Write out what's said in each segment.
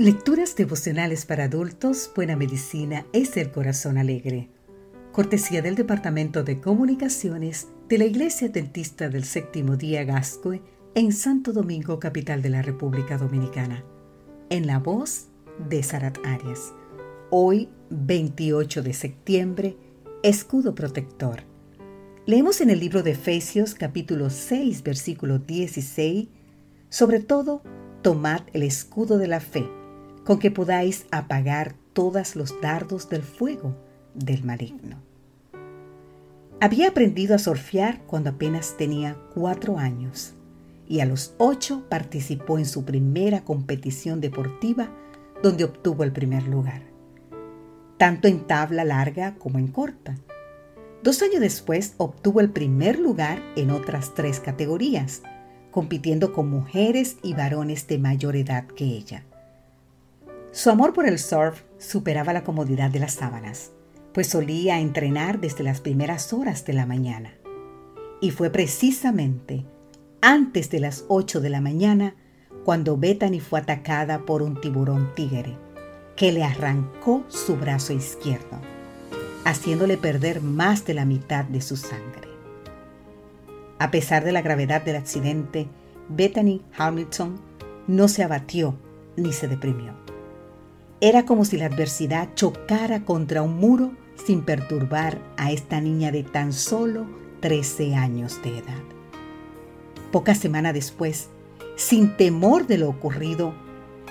Lecturas devocionales para adultos, Buena Medicina es el Corazón Alegre. Cortesía del Departamento de Comunicaciones de la Iglesia Dentista del Séptimo Día Gascue en Santo Domingo, capital de la República Dominicana. En la voz de Sarat Arias. Hoy, 28 de septiembre, Escudo Protector. Leemos en el libro de Efesios capítulo 6, versículo 16, sobre todo, tomad el escudo de la fe con que podáis apagar todos los dardos del fuego del maligno. Había aprendido a surfear cuando apenas tenía cuatro años y a los ocho participó en su primera competición deportiva donde obtuvo el primer lugar, tanto en tabla larga como en corta. Dos años después obtuvo el primer lugar en otras tres categorías, compitiendo con mujeres y varones de mayor edad que ella. Su amor por el surf superaba la comodidad de las sábanas, pues solía entrenar desde las primeras horas de la mañana. Y fue precisamente antes de las 8 de la mañana cuando Bethany fue atacada por un tiburón tigre, que le arrancó su brazo izquierdo, haciéndole perder más de la mitad de su sangre. A pesar de la gravedad del accidente, Bethany Hamilton no se abatió ni se deprimió. Era como si la adversidad chocara contra un muro sin perturbar a esta niña de tan solo 13 años de edad. Pocas semanas después, sin temor de lo ocurrido,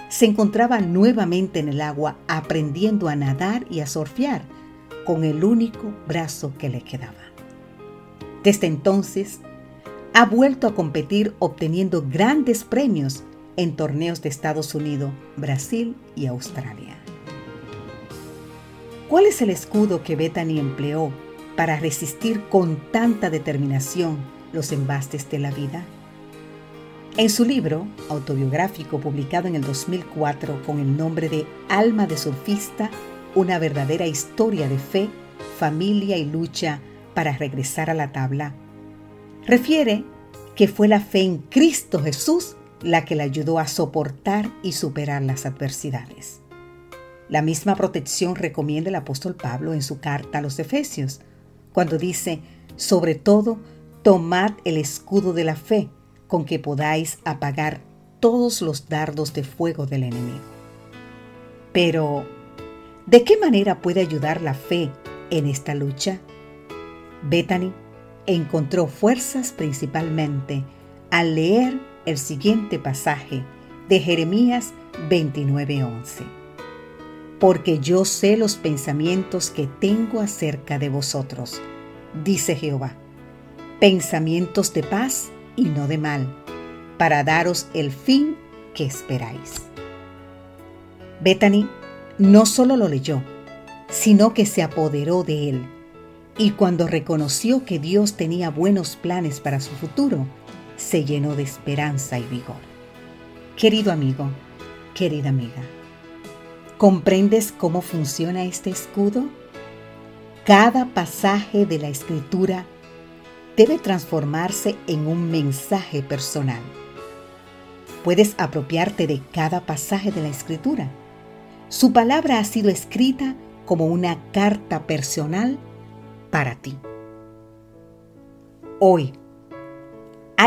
se encontraba nuevamente en el agua aprendiendo a nadar y a surfear con el único brazo que le quedaba. Desde entonces, ha vuelto a competir obteniendo grandes premios en torneos de Estados Unidos, Brasil y Australia. ¿Cuál es el escudo que Bethany empleó para resistir con tanta determinación los embastes de la vida? En su libro autobiográfico publicado en el 2004 con el nombre de Alma de Surfista, una verdadera historia de fe, familia y lucha para regresar a la tabla, refiere que fue la fe en Cristo Jesús la que le ayudó a soportar y superar las adversidades. La misma protección recomienda el apóstol Pablo en su carta a los Efesios, cuando dice, sobre todo, tomad el escudo de la fe, con que podáis apagar todos los dardos de fuego del enemigo. Pero, ¿de qué manera puede ayudar la fe en esta lucha? Bethany encontró fuerzas principalmente al leer el siguiente pasaje de Jeremías 29:11. Porque yo sé los pensamientos que tengo acerca de vosotros, dice Jehová, pensamientos de paz y no de mal, para daros el fin que esperáis. Bethany no solo lo leyó, sino que se apoderó de él, y cuando reconoció que Dios tenía buenos planes para su futuro, se llenó de esperanza y vigor. Querido amigo, querida amiga, ¿comprendes cómo funciona este escudo? Cada pasaje de la escritura debe transformarse en un mensaje personal. Puedes apropiarte de cada pasaje de la escritura. Su palabra ha sido escrita como una carta personal para ti. Hoy,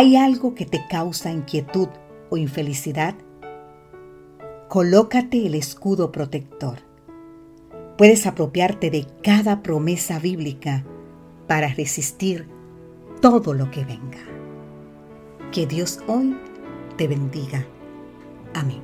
¿Hay algo que te causa inquietud o infelicidad? Colócate el escudo protector. Puedes apropiarte de cada promesa bíblica para resistir todo lo que venga. Que Dios hoy te bendiga. Amén.